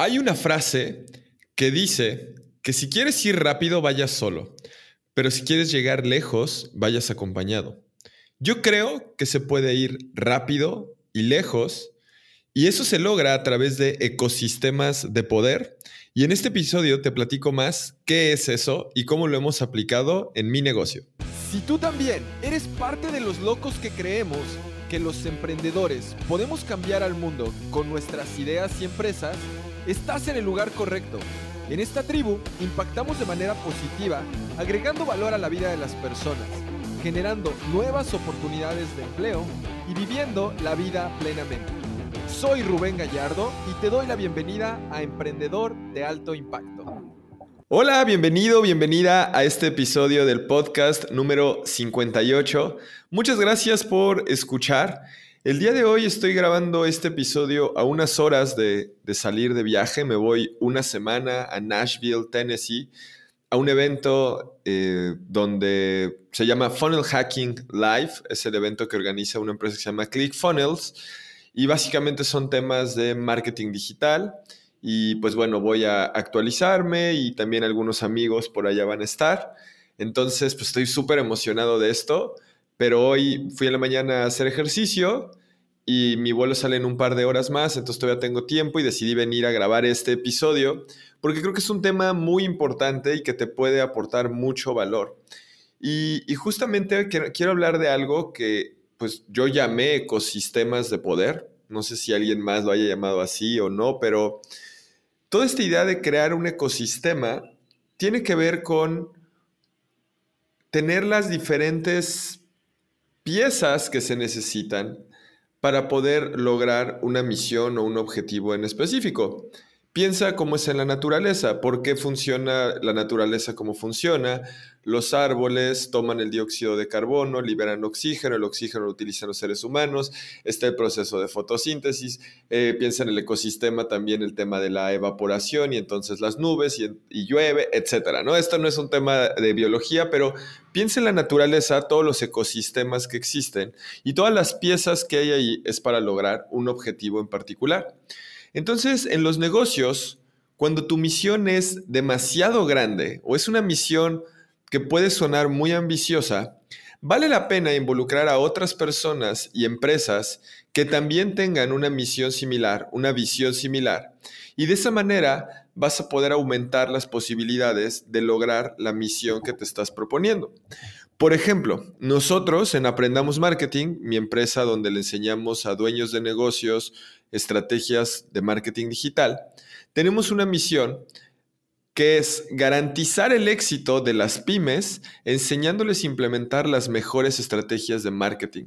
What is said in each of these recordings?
Hay una frase que dice que si quieres ir rápido, vayas solo, pero si quieres llegar lejos, vayas acompañado. Yo creo que se puede ir rápido y lejos, y eso se logra a través de ecosistemas de poder. Y en este episodio te platico más qué es eso y cómo lo hemos aplicado en mi negocio. Si tú también eres parte de los locos que creemos que los emprendedores podemos cambiar al mundo con nuestras ideas y empresas, estás en el lugar correcto. En esta tribu impactamos de manera positiva, agregando valor a la vida de las personas, generando nuevas oportunidades de empleo y viviendo la vida plenamente. Soy Rubén Gallardo y te doy la bienvenida a Emprendedor de Alto Impacto. Hola, bienvenido, bienvenida a este episodio del podcast número 58. Muchas gracias por escuchar. El día de hoy estoy grabando este episodio a unas horas de, salir de viaje. Me voy una semana a Nashville, Tennessee, a un evento eh, donde se llama Funnel Hacking Live. Es el evento que organiza una empresa que se llama ClickFunnels. Y básicamente son temas de marketing digital. Y pues bueno, voy a actualizarme y también algunos amigos por allá van a estar. Entonces, pues estoy súper emocionado de esto pero hoy fui a la mañana a hacer ejercicio y mi vuelo sale en un par de horas más, entonces todavía tengo tiempo y decidí venir a grabar este episodio porque creo que es un tema muy importante y que te puede aportar mucho valor. Y, justamente quiero, hablar de algo que pues yo llamé ecosistemas de poder. No sé si alguien más lo haya llamado así o no, pero toda esta idea de crear un ecosistema tiene que ver con tener las diferentes piezas que se necesitan para poder lograr una misión o un objetivo en específico. Piensa cómo es en la naturaleza, por qué funciona la naturaleza como funciona. Los árboles toman el dióxido de carbono, liberan oxígeno, el oxígeno lo utilizan los seres humanos, está el proceso de fotosíntesis, eh, piensa en el ecosistema también el tema de la evaporación y entonces las nubes y, llueve, etc. ¿no? Esto no es un tema de biología, pero piensa en la naturaleza, todos los ecosistemas que existen y todas las piezas que hay ahí es para lograr un objetivo en particular. Entonces, en los negocios, cuando tu misión es demasiado grande o es una misión que puede sonar muy ambiciosa, vale la pena involucrar a otras personas y empresas que también tengan una misión similar, una visión similar. Y de esa manera vas a poder aumentar las posibilidades de lograr la misión que te estás proponiendo. Por ejemplo, nosotros en Aprendamos Marketing, mi empresa donde le enseñamos a dueños de negocios estrategias de marketing digital, tenemos una misión que es garantizar el éxito de las pymes enseñándoles a implementar las mejores estrategias de marketing.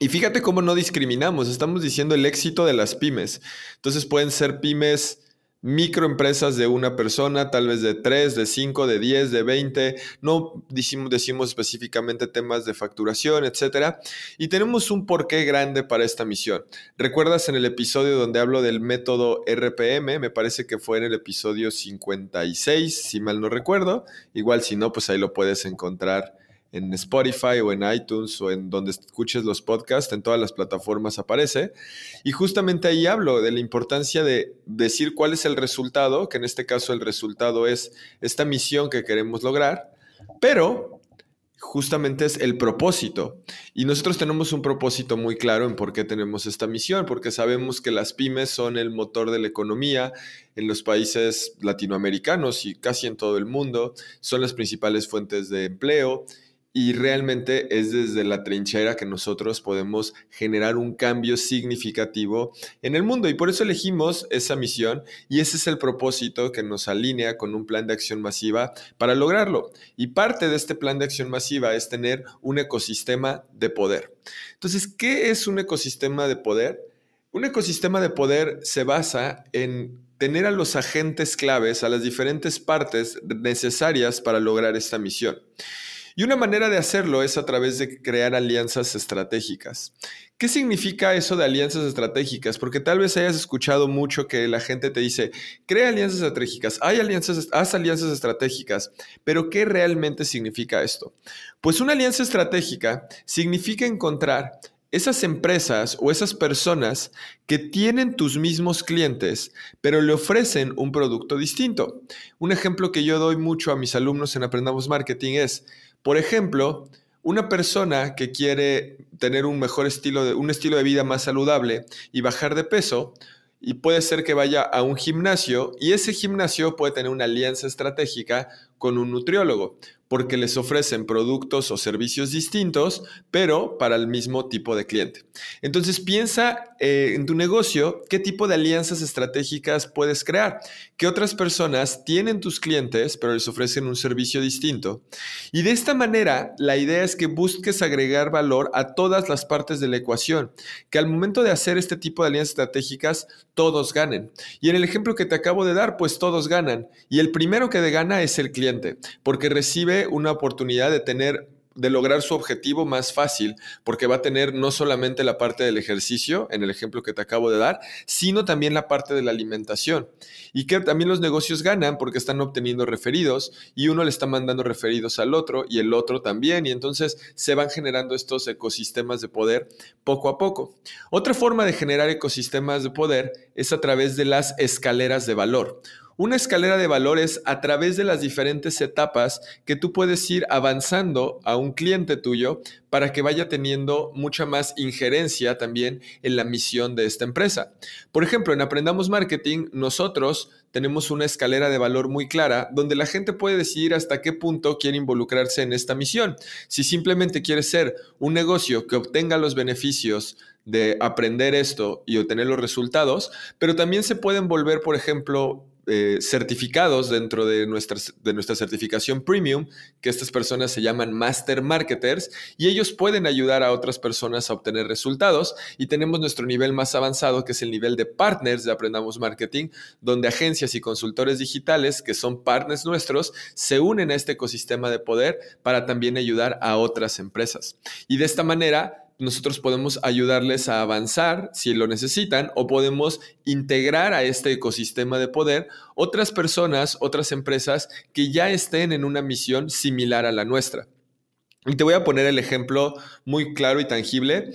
Y fíjate cómo no discriminamos, estamos diciendo el éxito de las pymes. Entonces pueden ser pymes microempresas de una persona, tal vez de tres, de cinco, de diez, de veinte, no decimos, específicamente temas de facturación, etcétera, y tenemos un porqué grande para esta misión. ¿Recuerdas en el episodio donde hablo del método RPM? Me parece que fue en el episodio 56, si mal no recuerdo. Igual si no, pues ahí lo puedes encontrar en Spotify o en iTunes o en donde escuches los podcasts, en todas las plataformas aparece. Y justamente ahí hablo de la importancia de decir cuál es el resultado, que en este caso el resultado es esta misión que queremos lograr, pero justamente es el propósito. Y nosotros tenemos un propósito muy claro en por qué tenemos esta misión, porque sabemos que las pymes son el motor de la economía en los países latinoamericanos y casi en todo el mundo, son las principales fuentes de empleo y realmente es desde la trinchera que nosotros podemos generar un cambio significativo en el mundo. Y por eso elegimos esa misión y ese es el propósito que nos alinea con un plan de acción masiva para lograrlo. Y parte de este plan de acción masiva es tener un ecosistema de poder. Entonces, ¿qué es un ecosistema de poder? Un ecosistema de poder se basa en tener a los agentes claves, a las diferentes partes necesarias para lograr esta misión. Y una manera de hacerlo es a través de crear alianzas estratégicas. ¿Qué significa eso de alianzas estratégicas? Porque tal vez hayas escuchado mucho que la gente te dice, crea alianzas estratégicas, haz alianzas estratégicas, pero ¿qué realmente significa esto? Pues una alianza estratégica significa encontrar esas empresas o esas personas que tienen tus mismos clientes, pero le ofrecen un producto distinto. Un ejemplo que yo doy mucho a mis alumnos en Aprendamos Marketing es, por ejemplo, una persona que quiere tener un mejor estilo de, un estilo de vida más saludable y bajar de peso, y puede ser que vaya a un gimnasio y ese gimnasio puede tener una alianza estratégica con un nutriólogo porque les ofrecen productos o servicios distintos, pero para el mismo tipo de cliente. Entonces piensa eh, en tu negocio qué tipo de alianzas estratégicas puedes crear, qué otras personas tienen tus clientes, pero les ofrecen un servicio distinto. Y de esta manera, la idea es que busques agregar valor a todas las partes de la ecuación, que al momento de hacer este tipo de alianzas estratégicas, todos ganen. Y en el ejemplo que te acabo de dar, pues todos ganan. Y el primero que gana es el cliente, porque recibe una oportunidad de tener de lograr su objetivo más fácil, porque va a tener no solamente la parte del ejercicio, en el ejemplo que te acabo de dar, sino también la parte de la alimentación. Y que también los negocios ganan porque están obteniendo referidos y uno le está mandando referidos al otro y el otro también, y entonces se van generando estos ecosistemas de poder poco a poco. Otra forma de generar ecosistemas de poder es a través de las escaleras de valor una escalera de valores a través de las diferentes etapas que tú puedes ir avanzando a un cliente tuyo para que vaya teniendo mucha más injerencia también en la misión de esta empresa. Por ejemplo, en Aprendamos Marketing, nosotros tenemos una escalera de valor muy clara donde la gente puede decidir hasta qué punto quiere involucrarse en esta misión. Si simplemente quiere ser un negocio que obtenga los beneficios de aprender esto y obtener los resultados, pero también se pueden volver, por ejemplo, eh, certificados dentro de nuestra, de nuestra certificación premium, que estas personas se llaman master marketers, y ellos pueden ayudar a otras personas a obtener resultados. Y tenemos nuestro nivel más avanzado, que es el nivel de partners de Aprendamos Marketing, donde agencias y consultores digitales, que son partners nuestros, se unen a este ecosistema de poder para también ayudar a otras empresas. Y de esta manera nosotros podemos ayudarles a avanzar si lo necesitan o podemos integrar a este ecosistema de poder otras personas, otras empresas que ya estén en una misión similar a la nuestra. Y te voy a poner el ejemplo muy claro y tangible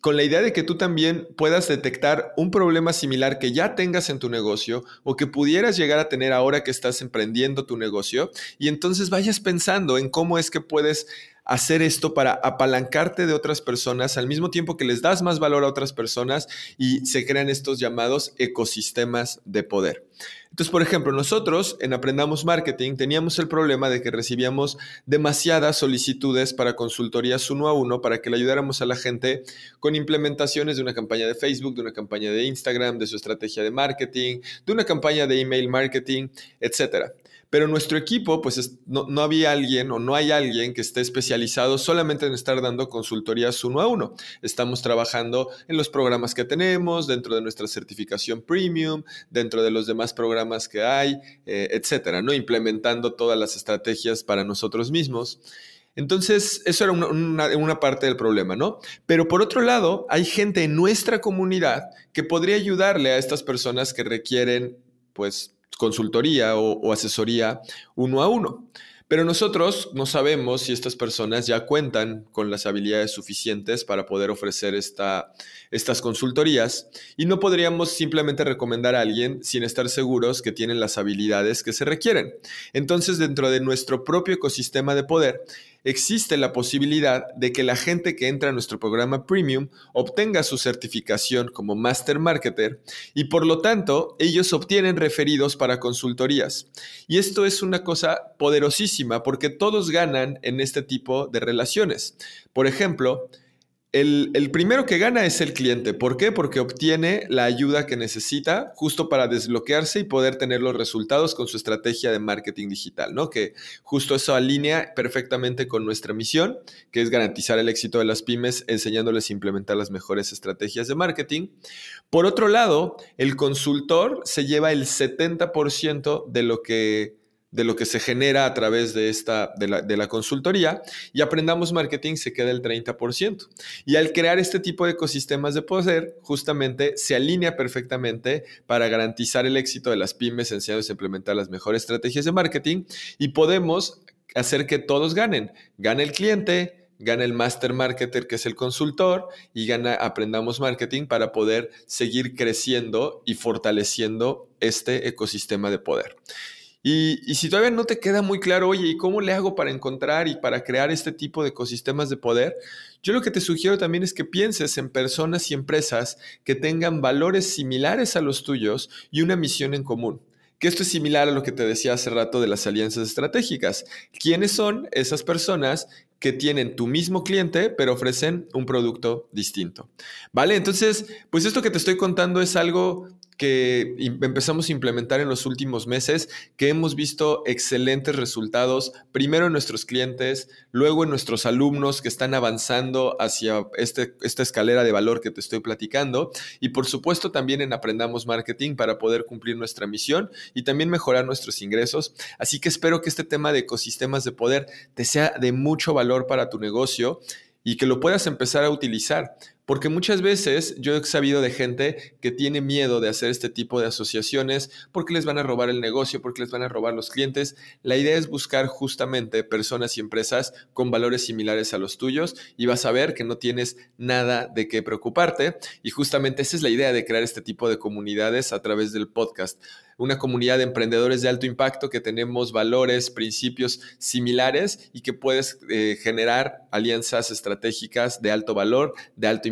con la idea de que tú también puedas detectar un problema similar que ya tengas en tu negocio o que pudieras llegar a tener ahora que estás emprendiendo tu negocio y entonces vayas pensando en cómo es que puedes hacer esto para apalancarte de otras personas al mismo tiempo que les das más valor a otras personas y se crean estos llamados ecosistemas de poder. Entonces, por ejemplo, nosotros en Aprendamos Marketing teníamos el problema de que recibíamos demasiadas solicitudes para consultorías uno a uno para que le ayudáramos a la gente con implementaciones de una campaña de Facebook, de una campaña de Instagram, de su estrategia de marketing, de una campaña de email marketing, etcétera. Pero nuestro equipo, pues no, no, había alguien o no hay alguien que esté especializado solamente en estar dando consultorías uno a uno. Estamos trabajando en los programas que tenemos, dentro de nuestra certificación premium, dentro de los demás programas que hay, eh, etcétera, ¿no? Implementando todas las estrategias para nosotros mismos. Entonces, eso era una, una, parte del problema, ¿no? Pero por otro lado, hay gente en nuestra comunidad que podría ayudarle a estas personas que requieren, pues, consultoría o, asesoría uno a uno. Pero nosotros no sabemos si estas personas ya cuentan con las habilidades suficientes para poder ofrecer esta, estas consultorías y no podríamos simplemente recomendar a alguien sin estar seguros que tienen las habilidades que se requieren. Entonces, dentro de nuestro propio ecosistema de poder, existe la posibilidad de que la gente que entra a nuestro programa premium obtenga su certificación como Master Marketer y por lo tanto ellos obtienen referidos para consultorías. Y esto es una cosa poderosísima porque todos ganan en este tipo de relaciones. Por ejemplo, el, primero que gana es el cliente. ¿Por qué? Porque obtiene la ayuda que necesita justo para desbloquearse y poder tener los resultados con su estrategia de marketing digital, ¿no? Que justo eso alinea perfectamente con nuestra misión, que es garantizar el éxito de las pymes enseñándoles a implementar las mejores estrategias de marketing. Por otro lado, el consultor se lleva el 70% de lo que de lo que se genera a través de, esta, de la, consultoría y aprendamos marketing se queda el 30%. Y al crear este tipo de ecosistemas de poder, justamente se alinea perfectamente para garantizar el éxito de las pymes enseñados a implementar las mejores estrategias de marketing y podemos hacer que todos ganen. Gana el cliente, gana el master marketer que es el consultor y gana aprendamos marketing para poder seguir creciendo y fortaleciendo este ecosistema de poder. Y, si todavía no te queda muy claro, oye, ¿y cómo le hago para encontrar y para crear este tipo de ecosistemas de poder? Yo lo que te sugiero también es que pienses en personas y empresas que tengan valores similares a los tuyos y una misión en común que esto es similar a lo que te decía hace rato de las alianzas estratégicas. ¿Quiénes son esas personas que tienen tu mismo cliente, pero ofrecen un producto distinto? ¿Vale? Entonces, pues esto que te estoy contando es algo que empezamos a implementar en los últimos meses, que hemos visto excelentes resultados, primero en nuestros clientes, luego en nuestros alumnos que están avanzando hacia este, esta escalera de valor que te estoy platicando, y por supuesto también en Aprendamos Marketing para poder cumplir nuestra misión y también mejorar nuestros ingresos. Así que espero que este tema de ecosistemas de poder te sea de mucho valor para tu negocio y que lo puedas empezar a utilizar. Porque muchas veces yo he sabido de gente que tiene miedo de hacer este tipo de asociaciones porque les van a robar el negocio, porque les van a robar los clientes. La idea es buscar justamente personas y empresas con valores similares a los tuyos y vas a ver que no tienes nada de qué preocuparte. Y justamente esa es la idea de crear este tipo de comunidades a través del podcast una comunidad de emprendedores de alto impacto que tenemos valores, principios similares y que puedes eh, generar alianzas estratégicas de alto valor, de alto impacto.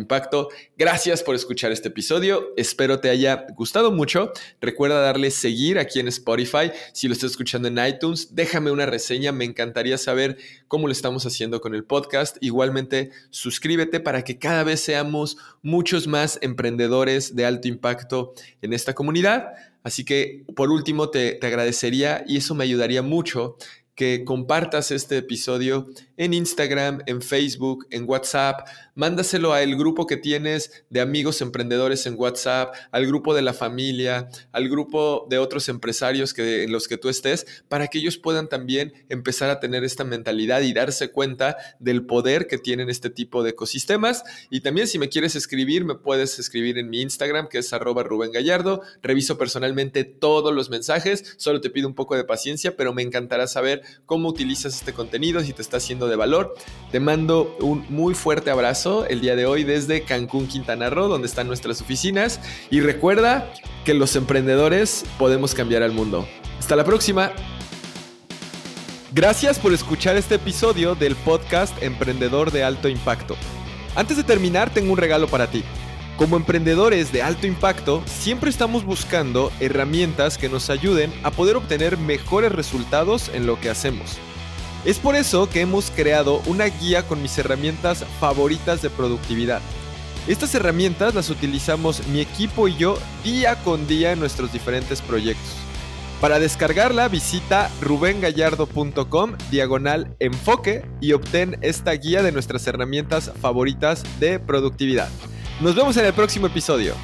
Gracias por escuchar este episodio. Espero te haya gustado mucho. Recuerda darle seguir aquí en Spotify. Si lo estás escuchando en iTunes, déjame una reseña. Me encantaría saber cómo lo estamos haciendo con el podcast. Igualmente, suscríbete para que cada vez seamos muchos más emprendedores de alto impacto en esta comunidad. Así que por último te, agradecería y eso me ayudaría mucho que compartas este episodio en Instagram, en Facebook, en WhatsApp. Mándaselo al grupo que tienes de amigos emprendedores en WhatsApp, al grupo de la familia, al grupo de otros empresarios que, en los que tú estés, para que ellos puedan también empezar a tener esta mentalidad y darse cuenta del poder que tienen este tipo de ecosistemas. Y también si me quieres escribir, me puedes escribir en mi Instagram, que es arroba Rubén Gallardo. Reviso personalmente todos los mensajes, solo te pido un poco de paciencia, pero me encantará saber cómo utilizas este contenido, si te está haciendo de valor. Te mando un muy fuerte abrazo el día de hoy desde Cancún, Quintana Roo, donde están nuestras oficinas. Y recuerda que los emprendedores podemos cambiar al mundo. Hasta la próxima. Gracias por escuchar este episodio del podcast Emprendedor de Alto Impacto. Antes de terminar, tengo un regalo para ti. Como emprendedores de alto impacto, siempre estamos buscando herramientas que nos ayuden a poder obtener mejores resultados en lo que hacemos. Es por eso que hemos creado una guía con mis herramientas favoritas de productividad. Estas herramientas las utilizamos mi equipo y yo día con día en nuestros diferentes proyectos. Para descargarla visita rubengallardo.com diagonal enfoque y obtén esta guía de nuestras herramientas favoritas de productividad. Nos vemos en el próximo episodio.